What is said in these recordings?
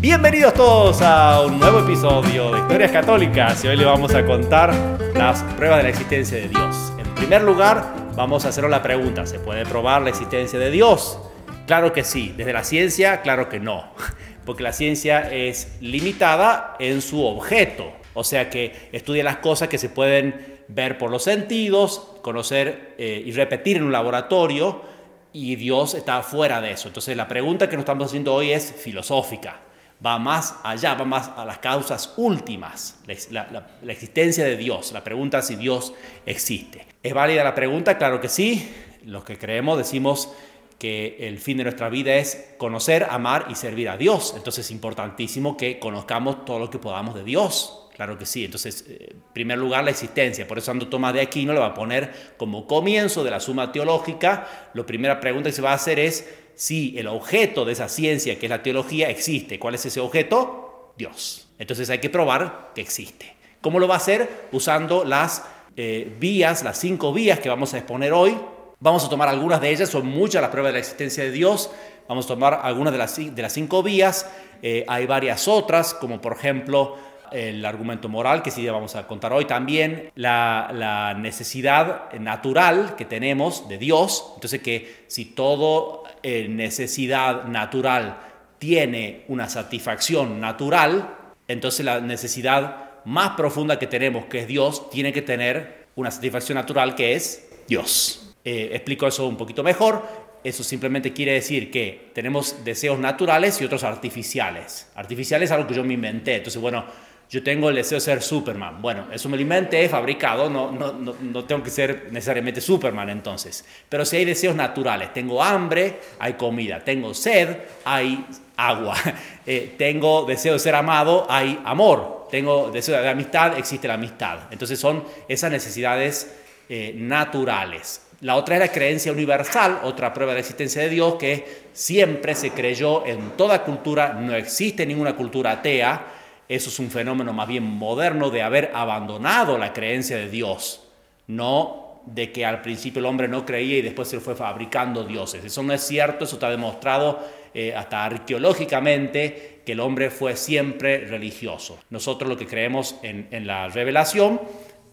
Bienvenidos todos a un nuevo episodio de Historias Católicas y hoy le vamos a contar las pruebas de la existencia de Dios. En primer lugar, vamos a hacer la pregunta, ¿se puede probar la existencia de Dios? Claro que sí, desde la ciencia, claro que no, porque la ciencia es limitada en su objeto, o sea que estudia las cosas que se pueden ver por los sentidos, conocer eh, y repetir en un laboratorio, y Dios está fuera de eso. Entonces la pregunta que nos estamos haciendo hoy es filosófica, va más allá, va más a las causas últimas, la, existencia de Dios, la pregunta si Dios existe. ¿Es válida la pregunta? Claro que sí. Los que creemos decimos que el fin de nuestra vida es conocer, amar y servir a Dios. Entonces es importantísimo que conozcamos todo lo que podamos de Dios. Claro que sí. Entonces, eh, en primer lugar, la existencia. Por eso Santo Tomás de Aquino lo va a poner como comienzo de la suma teológica. La primera pregunta que se va a hacer es si el objeto de esa ciencia, que es la teología, existe. ¿Cuál es ese objeto? Dios. Entonces hay que probar que existe. ¿Cómo lo va a hacer? Usando las eh, vías, las cinco vías que vamos a exponer hoy. Vamos a tomar algunas de ellas, son muchas las pruebas de la existencia de Dios. Vamos a tomar algunas de las, de las cinco vías. Eh, hay varias otras, como por ejemplo el argumento moral, que sí vamos a contar hoy también, la, necesidad natural que tenemos de Dios, entonces que si todo eh, necesidad natural tiene una satisfacción natural, entonces la necesidad más profunda que tenemos, que es Dios, tiene que tener una satisfacción natural que es Dios. Eh, explico eso un poquito mejor. Eso simplemente quiere decir que tenemos deseos naturales y otros artificiales. Artificiales es algo que yo me inventé. Entonces, bueno, yo tengo el deseo de ser Superman. Bueno, eso me lo inventé, fabricado, no, no, no, tengo que ser necesariamente Superman entonces. Pero si hay deseos naturales, tengo hambre, hay comida, tengo sed, hay agua, eh, tengo deseo de ser amado, hay amor, tengo deseo de amistad, existe la amistad. Entonces son esas necesidades eh, naturales. La otra es la creencia universal, otra prueba de la existencia de Dios, que siempre se creyó en toda cultura, no existe ninguna cultura atea, eso es un fenómeno más bien moderno de haber abandonado la creencia de Dios, no de que al principio el hombre no creía y después se fue fabricando dioses. Eso no es cierto, eso está demostrado eh, hasta arqueológicamente que el hombre fue siempre religioso. Nosotros lo que creemos en, la revelación,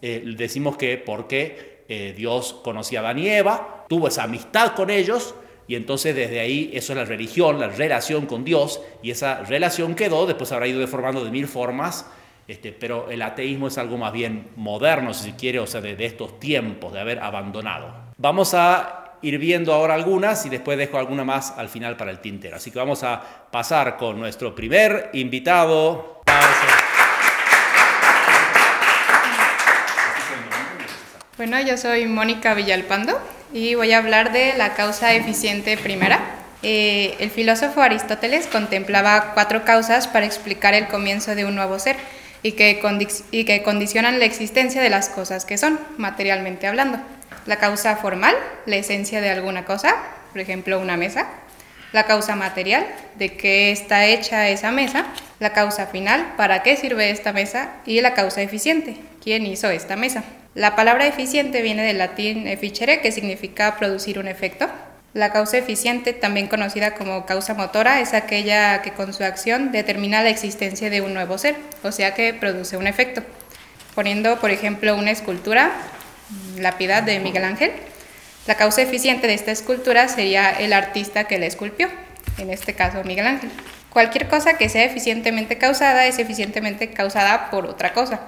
eh, decimos que porque eh, Dios conocía a Adán y Eva, tuvo esa amistad con ellos, y entonces desde ahí eso es la religión, la relación con Dios, y esa relación quedó, después habrá ido deformando de mil formas, este, pero el ateísmo es algo más bien moderno, si se quiere, o sea, de, estos tiempos, de haber abandonado. Vamos a ir viendo ahora algunas y después dejo alguna más al final para el tintero. Así que vamos a pasar con nuestro primer invitado. Bueno, yo soy Mónica Villalpando y voy a hablar de la causa eficiente primera. Eh, el filósofo Aristóteles contemplaba cuatro causas para explicar el comienzo de un nuevo ser y que, y que condicionan la existencia de las cosas que son, materialmente hablando. La causa formal, la esencia de alguna cosa, por ejemplo una mesa. La causa material, de qué está hecha esa mesa. La causa final, para qué sirve esta mesa. Y la causa eficiente, quién hizo esta mesa. La palabra eficiente viene del latín efficere, que significa producir un efecto. La causa eficiente, también conocida como causa motora, es aquella que con su acción determina la existencia de un nuevo ser, o sea que produce un efecto. Poniendo, por ejemplo, una escultura, la piedad de Miguel Ángel, la causa eficiente de esta escultura sería el artista que la esculpió, en este caso Miguel Ángel. Cualquier cosa que sea eficientemente causada es eficientemente causada por otra cosa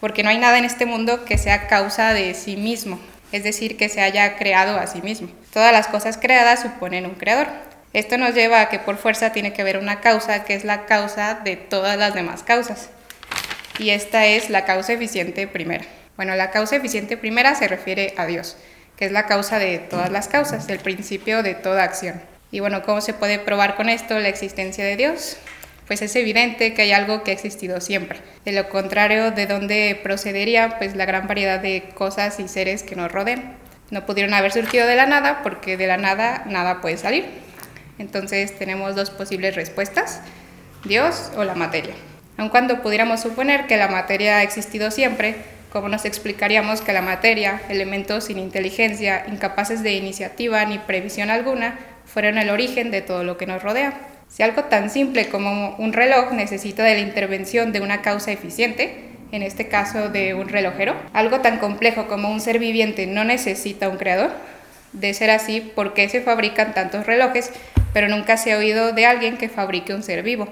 porque no hay nada en este mundo que sea causa de sí mismo, es decir, que se haya creado a sí mismo. Todas las cosas creadas suponen un creador. Esto nos lleva a que por fuerza tiene que haber una causa que es la causa de todas las demás causas. Y esta es la causa eficiente primera. Bueno, la causa eficiente primera se refiere a Dios, que es la causa de todas las causas, el principio de toda acción. Y bueno, ¿cómo se puede probar con esto la existencia de Dios? Pues es evidente que hay algo que ha existido siempre. De lo contrario, ¿de dónde procedería pues la gran variedad de cosas y seres que nos rodean? No pudieron haber surgido de la nada porque de la nada nada puede salir. Entonces tenemos dos posibles respuestas, Dios o la materia. Aun cuando pudiéramos suponer que la materia ha existido siempre, ¿cómo nos explicaríamos que la materia, elementos sin inteligencia, incapaces de iniciativa ni previsión alguna, fueron el origen de todo lo que nos rodea? Si algo tan simple como un reloj necesita de la intervención de una causa eficiente, en este caso de un relojero, algo tan complejo como un ser viviente no necesita un creador, de ser así, ¿por qué se fabrican tantos relojes, pero nunca se ha oído de alguien que fabrique un ser vivo?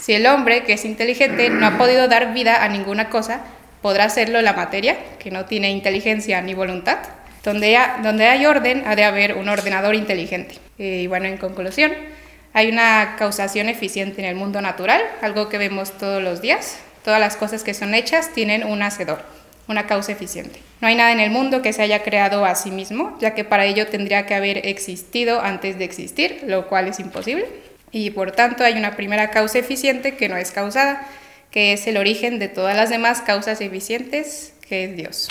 Si el hombre, que es inteligente, no ha podido dar vida a ninguna cosa, podrá hacerlo la materia, que no tiene inteligencia ni voluntad. Donde, hay orden, ha de haber un ordenador inteligente. Eh, y bueno, en conclusión, hay una causación eficiente en el mundo natural, algo que vemos todos los días. Todas las cosas que son hechas tienen un hacedor, una causa eficiente. No hay nada en el mundo que se haya creado a sí mismo, ya que para ello tendría que haber existido antes de existir, lo cual es imposible. Y por tanto hay una primera causa eficiente que no es causada, que es el origen de todas las demás causas eficientes, que es Dios.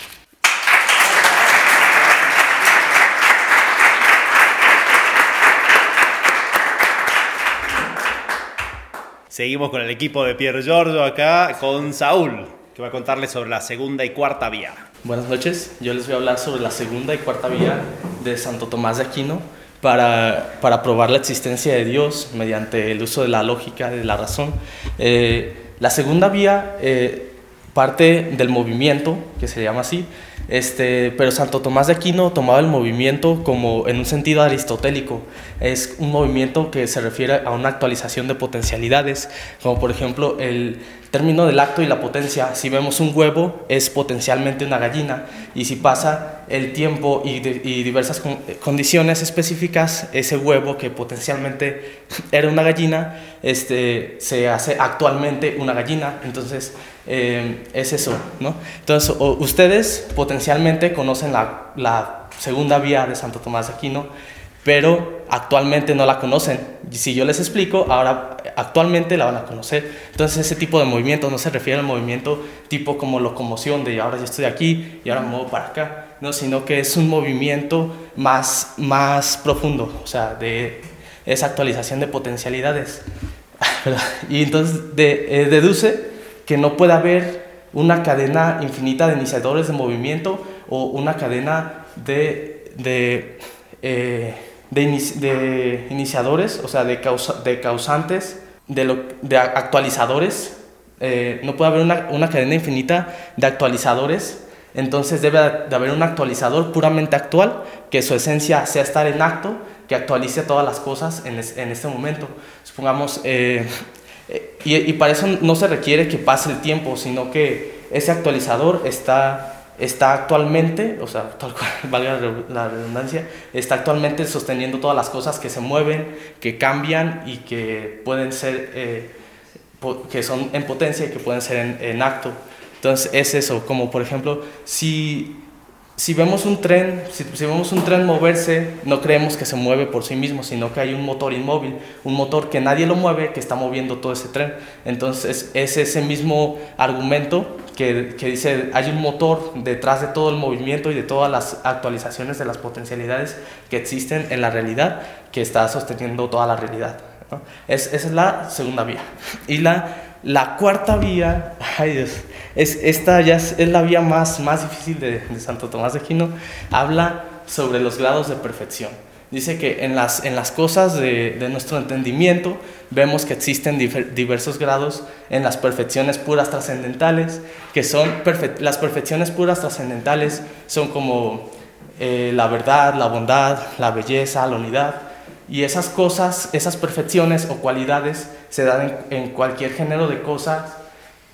Seguimos con el equipo de Pier Giorgio acá con Saúl, que va a contarles sobre la segunda y cuarta vía. Buenas noches, yo les voy a hablar sobre la segunda y cuarta vía de Santo Tomás de Aquino para, para probar la existencia de Dios mediante el uso de la lógica, de la razón. Eh, la segunda vía eh, parte del movimiento, que se llama así, este, pero Santo Tomás de Aquino tomaba el movimiento como en un sentido aristotélico. Es un movimiento que se refiere a una actualización de potencialidades, como por ejemplo el término del acto y la potencia. Si vemos un huevo, es potencialmente una gallina, y si pasa el tiempo y, diversas condiciones específicas, ese huevo que potencialmente era una gallina, este, se hace actualmente una gallina. Entonces, eh, es eso, ¿no? Entonces, ustedes potencialmente conocen la, la, segunda vía de Santo Tomás de Aquino, pero actualmente no la conocen. Y si yo les explico, ahora actualmente la van a conocer. Entonces, ese tipo de movimiento no se refiere al movimiento tipo como locomoción de ahora ya estoy aquí y ahora me muevo para acá, no, sino que es un movimiento más, más profundo, o sea, de esa actualización de potencialidades. y entonces de, eh, deduce que no puede haber una cadena infinita de iniciadores de movimiento o una cadena de, de, eh, de, iniciadores, o sea, de, causa, de causantes, de, lo, de actualizadores. Eh, no puede haber una, una, cadena infinita de actualizadores, entonces debe de haber un actualizador puramente actual, que su esencia sea estar en acto, que actualice todas las cosas en, en este momento. Supongamos, eh, eh, y, para eso no se requiere que pase el tiempo, sino que ese actualizador está, está actualmente, o sea, tal cual, valga la redundancia, está actualmente sosteniendo todas las cosas que se mueven, que cambian y que pueden ser, eh, que son en potencia y que pueden ser en, en acto. Entonces es eso, como por ejemplo, si si vemos un tren, si, vemos un tren moverse, no creemos que se mueve por sí mismo, sino que hay un motor inmóvil, un motor que nadie lo mueve, que está moviendo todo ese tren. Entonces es ese mismo argumento que, que dice, hay un motor detrás de todo el movimiento y de todas las actualizaciones de las potencialidades que existen en la realidad, que está sosteniendo toda la realidad. Es, esa es la segunda vía. Y la, la cuarta vía, ay Dios, es, esta ya es, la vía más, más difícil de, Santo Tomás de Aquino, habla sobre los grados de perfección. Dice que en las, en las cosas de, de nuestro entendimiento vemos que existen diversos grados en las perfecciones puras trascendentales, que son las perfecciones puras trascendentales son como eh, la verdad, la bondad, la belleza, la unidad. Y esas cosas, esas perfecciones o cualidades se dan en, en cualquier género de cosas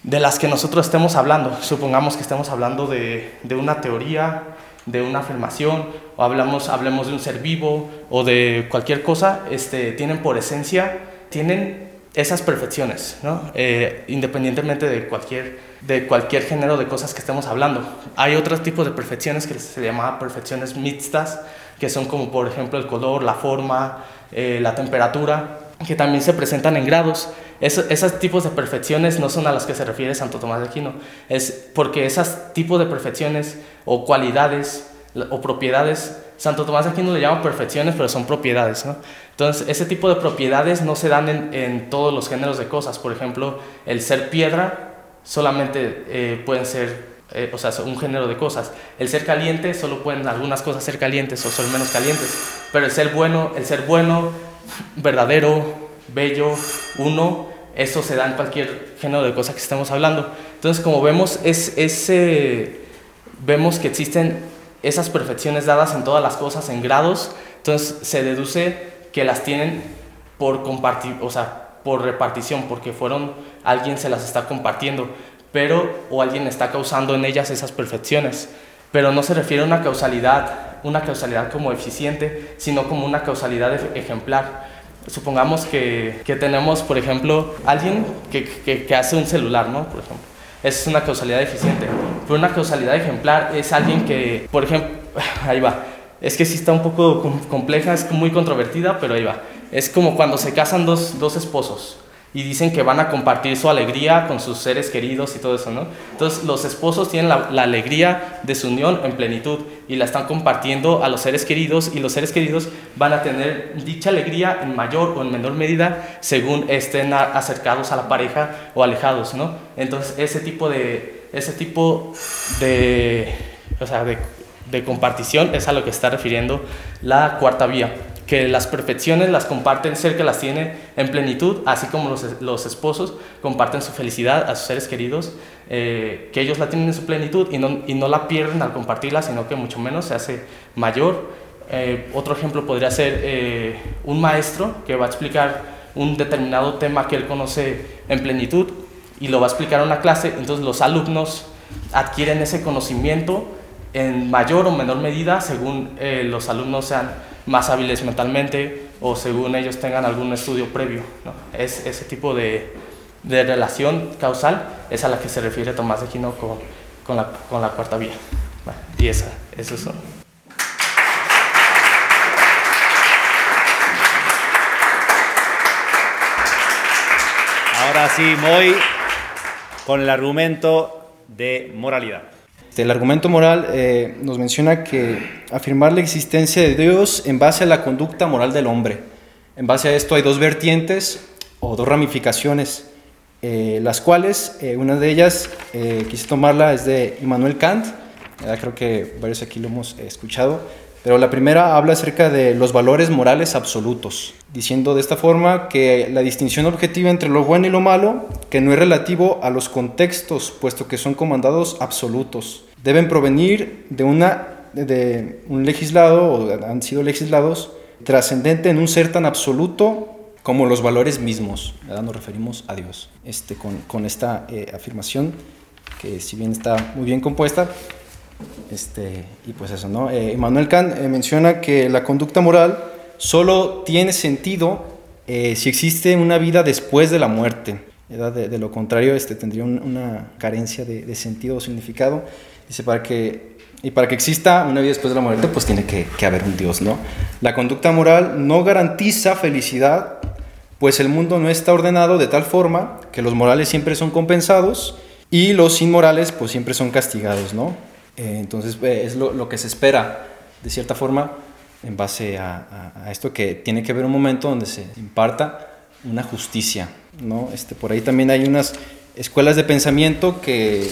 de las que nosotros estemos hablando. Supongamos que estemos hablando de, de una teoría, de una afirmación, o hablamos, hablemos de un ser vivo, o de cualquier cosa, este, tienen por esencia, tienen esas perfecciones, ¿no? Eh, independientemente de cualquier, de cualquier género de cosas que estemos hablando. Hay otros tipos de perfecciones que se llaman perfecciones mixtas, que son como por ejemplo el color, la forma, eh, la temperatura, que también se presentan en grados. esos tipos de perfecciones no son a las que se refiere Santo Tomás de Aquino, es porque esos tipos de perfecciones o cualidades o propiedades, Santo Tomás de Aquino le llama perfecciones, pero son propiedades. ¿no? Entonces, ese tipo de propiedades no se dan en, todos los géneros de cosas. Por ejemplo, el ser piedra solamente eh, pueden ser eh, o sea, un género de cosas. El ser caliente, solo pueden algunas cosas ser calientes o ser menos calientes, pero el ser bueno, el ser bueno, verdadero, bello, uno, eso se da en cualquier género de cosa que estemos hablando. Entonces, como vemos, es, ese vemos que existen esas perfecciones dadas en todas las cosas, en grados, entonces se deduce que las tienen por compartir, o sea, por repartición, porque fueron, alguien se las está compartiendo, pero, o alguien está causando en ellas esas perfecciones, pero no se refiere a una causalidad, una causalidad como eficiente, sino como una causalidad ejemplar. Supongamos que, que tenemos, por ejemplo, alguien que, que, hace un celular, ¿no? Por ejemplo es una causalidad eficiente. Pero una causalidad ejemplar es alguien que, por ejemplo, ahí va, es que sí está un poco compleja, es muy controvertida, pero ahí va. Es como cuando se casan dos, dos esposos y dicen que van a compartir su alegría con sus seres queridos y todo eso, ¿no? Entonces los esposos tienen la, alegría de su unión en plenitud y la están compartiendo a los seres queridos y los seres queridos van a tener dicha alegría en mayor o en menor medida según estén acercados a la pareja o alejados, ¿no? Entonces ese tipo de, ese tipo de, o sea, de, de compartición es a lo que está refiriendo la cuarta vía que las perfecciones las comparten, ser que las tiene en plenitud, así como los, los esposos comparten su felicidad a sus seres queridos, eh, que ellos la tienen en su plenitud y no, y no, la pierden al compartirla, sino que mucho menos se hace mayor. Eh, otro ejemplo podría ser eh, un maestro que va a explicar un determinado tema que él conoce en plenitud y lo va a explicar en una clase, entonces los alumnos adquieren ese conocimiento en mayor o menor medida según los alumnos sean más hábiles mentalmente o según ellos tengan algún estudio previo. ¿no? Es ese tipo de, de, relación causal es a la que se refiere Tomás de Aquino con, con, la, con la, cuarta vía. y esa, eso son. Ahora sí, voy con el argumento de moralidad. Este, el argumento moral eh, nos menciona que afirmar la existencia de Dios en base a la conducta moral del hombre. En base a esto hay dos vertientes o dos ramificaciones, eh, las cuales eh, una de ellas quise tomarla es de Immanuel Kant, creo que varios aquí lo hemos escuchado, pero la primera habla acerca de los valores morales absolutos, diciendo de esta forma que la distinción objetiva entre lo bueno y lo malo, que no es relativo a los contextos, puesto que son comandados absolutos, deben provenir de, una, de un legislado, o han sido legislados, trascendente en un ser tan absoluto como los valores mismos. Nos referimos a Dios. Este, con, con esta eh, afirmación, que si bien está muy bien compuesta, este, y pues eso, ¿no? Eh, Kant eh, menciona que la conducta moral solo tiene sentido eh, si existe una vida después de la muerte. De, lo contrario, este, tendría una carencia de, de, sentido o significado. Dice, para que, y para que exista una vida después de la muerte, pues tiene que, que haber un Dios, ¿no? La conducta moral no garantiza felicidad, pues el mundo no está ordenado de tal forma que los morales siempre son compensados y los inmorales pues siempre son castigados, ¿no? Eh, entonces eh, es lo, que se espera, de cierta forma, en base a, esto que tiene que haber un momento donde se imparta una justicia. ¿no? Este, por ahí también hay unas escuelas de pensamiento que,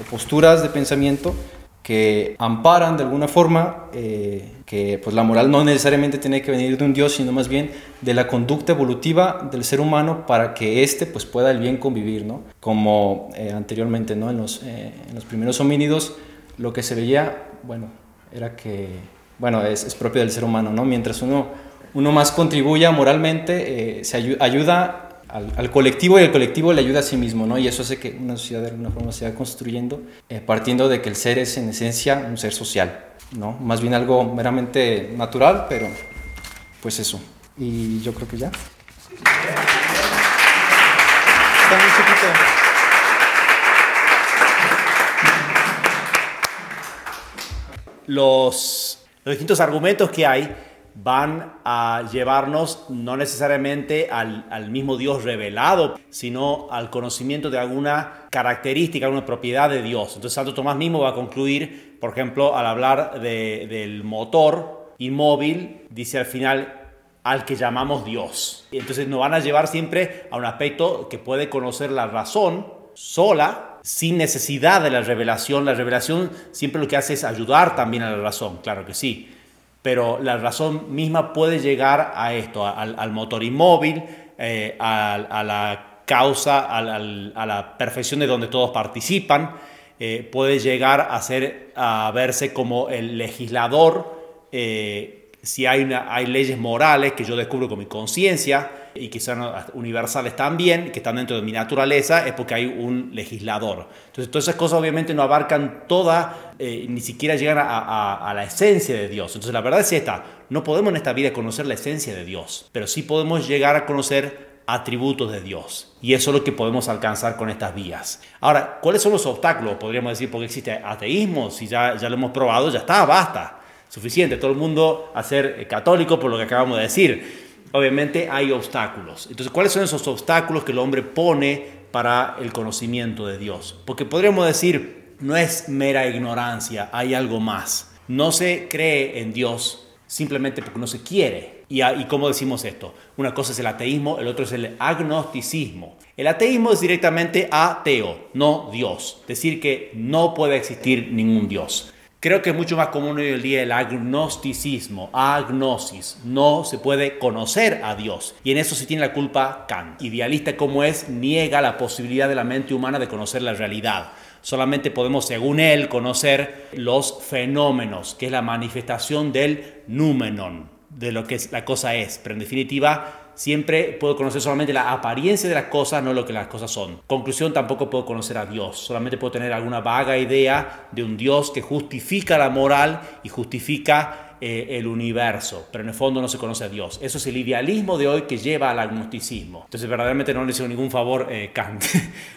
o posturas de pensamiento que amparan de alguna forma eh, que pues, la moral no necesariamente tiene que venir de un Dios, sino más bien de la conducta evolutiva del ser humano para que éste pues, pueda el bien convivir, ¿no? como anteriormente ¿no? en, los, en los primeros homínidos lo que se veía, bueno, era que, bueno, es, es propio del ser humano, ¿no? Mientras uno, uno más contribuya moralmente, eh, se ayuda, ayuda al, al, colectivo y el colectivo le ayuda a sí mismo, ¿no? Y eso hace que una sociedad de alguna forma se va construyendo, eh, partiendo de que el ser es en esencia un ser social, ¿no? Más bien algo meramente natural, pero pues eso. Y yo creo que ya. Está muy chiquito. Los, distintos argumentos que hay van a llevarnos no necesariamente al, mismo Dios revelado, sino al conocimiento de alguna característica, alguna propiedad de Dios. Entonces Santo Tomás mismo va a concluir, por ejemplo, al hablar de, del motor inmóvil, dice al final al que llamamos Dios. Entonces nos van a llevar siempre a un aspecto que puede conocer la razón sola, sin necesidad de la revelación. La revelación siempre lo que hace es ayudar también a la razón, claro que sí. Pero la razón misma puede llegar a esto, al, motor inmóvil, eh, a, la causa, a la, perfección de donde todos participan, eh, puede llegar a, ser, a verse como el legislador, eh, si hay, hay leyes morales que yo descubro con mi conciencia, y que son universales también, que están dentro de mi naturaleza, es porque hay un legislador. Entonces, todas esas cosas obviamente no abarcan toda, eh, ni siquiera llegan a, la esencia de Dios. Entonces, la verdad es esta, no podemos en esta vida conocer la esencia de Dios, pero sí podemos llegar a conocer atributos de Dios. Y eso es lo que podemos alcanzar con estas vías. Ahora, ¿cuáles son los obstáculos? Podríamos decir, porque existe ateísmo, si ya, ya lo hemos probado, ya está, basta. Suficiente, todo el mundo a ser eh, católico por lo que acabamos de decir obviamente hay obstáculos. Entonces, ¿cuáles son esos obstáculos que el hombre pone para el conocimiento de Dios? Porque podríamos decir, no es mera ignorancia, hay algo más. No se cree en Dios simplemente porque no se quiere. ¿Y, y cómo decimos esto? Una cosa es el ateísmo, el otro es el agnosticismo. El ateísmo es directamente ateo, no Dios. Decir que no puede existir ningún Dios. Creo que es mucho más común hoy en día el agnosticismo, agnosis. No se puede conocer a Dios. Y en eso sí tiene la culpa Kant. Idealista como es, niega la posibilidad de la mente humana de conocer la realidad. Solamente podemos, según él, conocer los fenómenos, que es la manifestación del númenon, de lo que la cosa es. Pero en definitiva, Siempre puedo conocer solamente la apariencia de las cosas, no lo que las cosas son. Conclusión, tampoco puedo conocer a Dios. Solamente puedo tener alguna vaga idea de un Dios que justifica la moral y justifica eh, el universo, pero en el fondo no se conoce a Dios. Eso es el idealismo de hoy que lleva al agnosticismo. Entonces verdaderamente no le hizo ningún favor eh, Kant,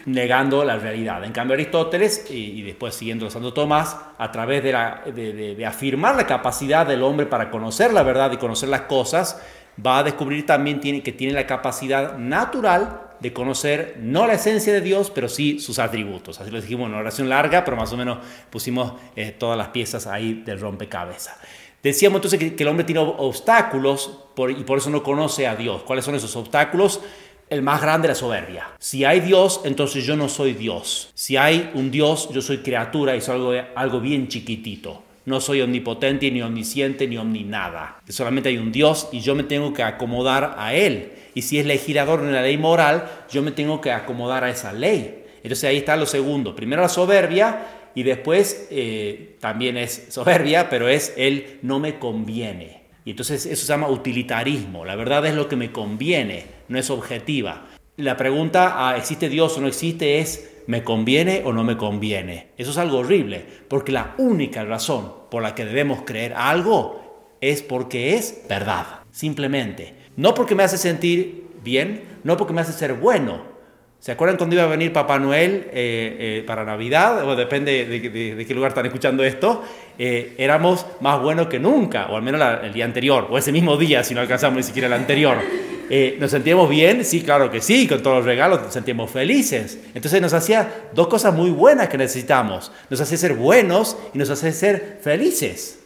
negando la realidad. En cambio Aristóteles, y, después siguiendo a Santo Tomás, a través de, afirmar la capacidad del hombre para conocer la verdad y conocer las cosas, va a descubrir también que tiene la capacidad natural de conocer no la esencia de Dios, pero sí sus atributos. Así lo dijimos en una oración larga, pero más o menos pusimos eh, todas las piezas ahí del rompecabezas. Decíamos entonces que, el hombre tiene obstáculos y por eso no conoce a Dios. ¿Cuáles son esos obstáculos? El más grande, la soberbia. Si hay Dios, entonces yo no soy Dios. Si hay un Dios, yo soy criatura y soy algo, algo bien chiquitito. No soy omnipotente, ni omnisciente, ni omni nada. Solamente hay un Dios y yo me tengo que acomodar a Él. Y si es legislador en la ley moral, yo me tengo que acomodar a esa ley. Entonces ahí está lo segundo. Primero la soberbia y después eh, también es soberbia, pero es el no me conviene. Y entonces eso se llama utilitarismo. La verdad es lo que me conviene, no es objetiva. La pregunta a ¿existe Dios o no existe? es ¿me conviene o no me conviene? Eso es algo horrible, porque la única razón por la que debemos creer algo es porque es verdad, simplemente. No porque me hace sentir bien, no porque me hace ser bueno. ¿Se acuerdan cuando iba a venir Papá Noel eh, eh, para Navidad? O depende de, qué lugar están escuchando esto. Eh, éramos más buenos que nunca, o al menos el día anterior, o ese mismo día si no alcanzamos ni siquiera el anterior. Eh, ¿Nos sentíamos bien? Sí, claro que sí, con todos los regalos nos sentíamos felices. Entonces nos hacía dos cosas muy buenas que necesitamos. Nos hacía ser buenos y nos hacía ser felices.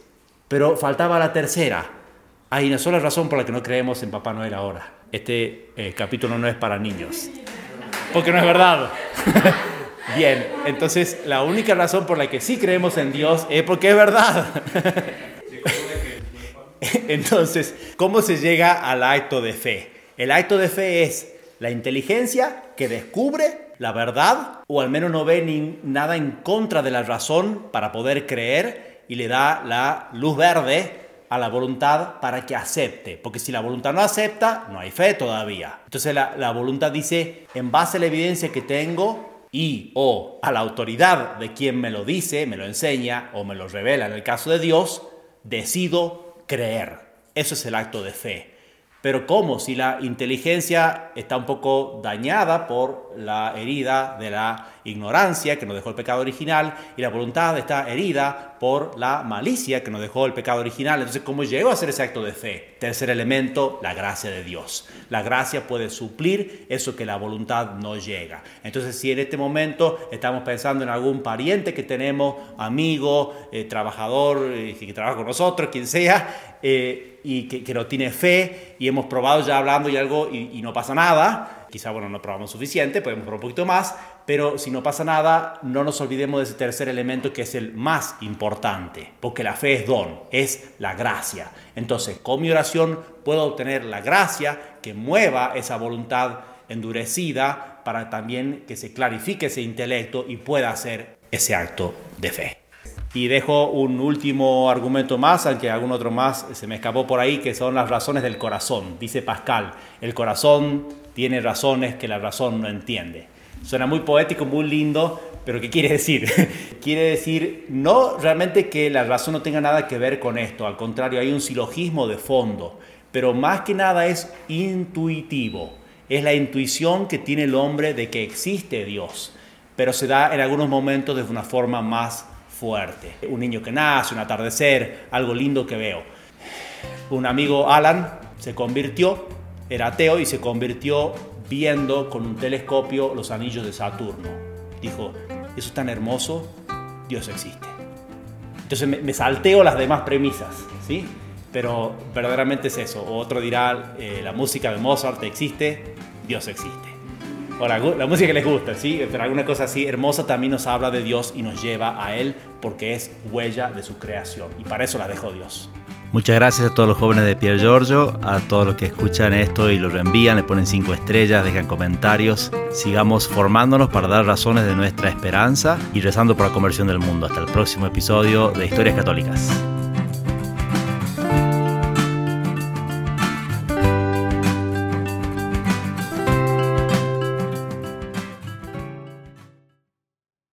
Pero faltaba la tercera. Hay una sola razón por la que no creemos en Papá Noel ahora. Este eh, capítulo no es para niños. Porque no es verdad. Bien, entonces la única razón por la que sí creemos en Dios es porque es verdad. Entonces, ¿cómo se llega al acto de fe? El acto de fe es la inteligencia que descubre la verdad o al menos no ve ni nada en contra de la razón para poder creer y le da la luz verde a la voluntad para que acepte. Porque si la voluntad no acepta, no hay fe todavía. Entonces la, la voluntad dice, en base a la evidencia que tengo y o a la autoridad de quien me lo dice, me lo enseña o me lo revela en el caso de Dios, decido creer. Eso es el acto de fe. Pero ¿cómo? Si la inteligencia está un poco dañada por la herida de la ignorancia que nos dejó el pecado original y la voluntad está herida por la malicia que nos dejó el pecado original. Entonces, ¿cómo llegó a ser ese acto de fe? Tercer elemento, la gracia de Dios. La gracia puede suplir eso que la voluntad no llega. Entonces, si en este momento estamos pensando en algún pariente que tenemos, amigo, eh, trabajador, eh, que trabaja con nosotros, quien sea, eh, y que, no tiene fe y hemos probado ya hablando y algo y, y no pasa nada, Quizá, bueno, no probamos suficiente, podemos probar un poquito más, pero si no pasa nada, no nos olvidemos de ese tercer elemento que es el más importante, porque la fe es don, es la gracia. Entonces, con mi oración puedo obtener la gracia que mueva esa voluntad endurecida para también que se clarifique ese intelecto y pueda hacer ese acto de fe. Y dejo un último argumento más, al que algún otro más se me escapó por ahí, que son las razones del corazón. Dice Pascal, el corazón tiene razones que la razón no entiende. Suena muy poético, muy lindo, pero ¿qué quiere decir? quiere decir no realmente que la razón no tenga nada que ver con esto, al contrario, hay un silogismo de fondo, pero más que nada es intuitivo. Es la intuición que tiene el hombre de que existe Dios, pero se da en algunos momentos de una forma más fuerte. Un niño que nace, un atardecer, algo lindo que veo. Un amigo, Alan, se convirtió, era ateo y se convirtió viendo con un telescopio los anillos de Saturno. Dijo, eso es tan hermoso, Dios existe. Entonces me, salteo las demás premisas, ¿sí? Pero verdaderamente es eso. Otro dirá, eh, la música de Mozart existe, Dios existe o la, música que les gusta, ¿sí? Pero alguna cosa así hermosa también nos habla de Dios y nos lleva a Él porque es huella de su creación. Y para eso la dejó Dios. Muchas gracias a todos los jóvenes de Pier Giorgio, a todos los que escuchan esto y lo reenvían, le ponen cinco estrellas, dejan comentarios. Sigamos formándonos para dar razones de nuestra esperanza y rezando por la conversión del mundo. Hasta el próximo episodio de Historias Católicas.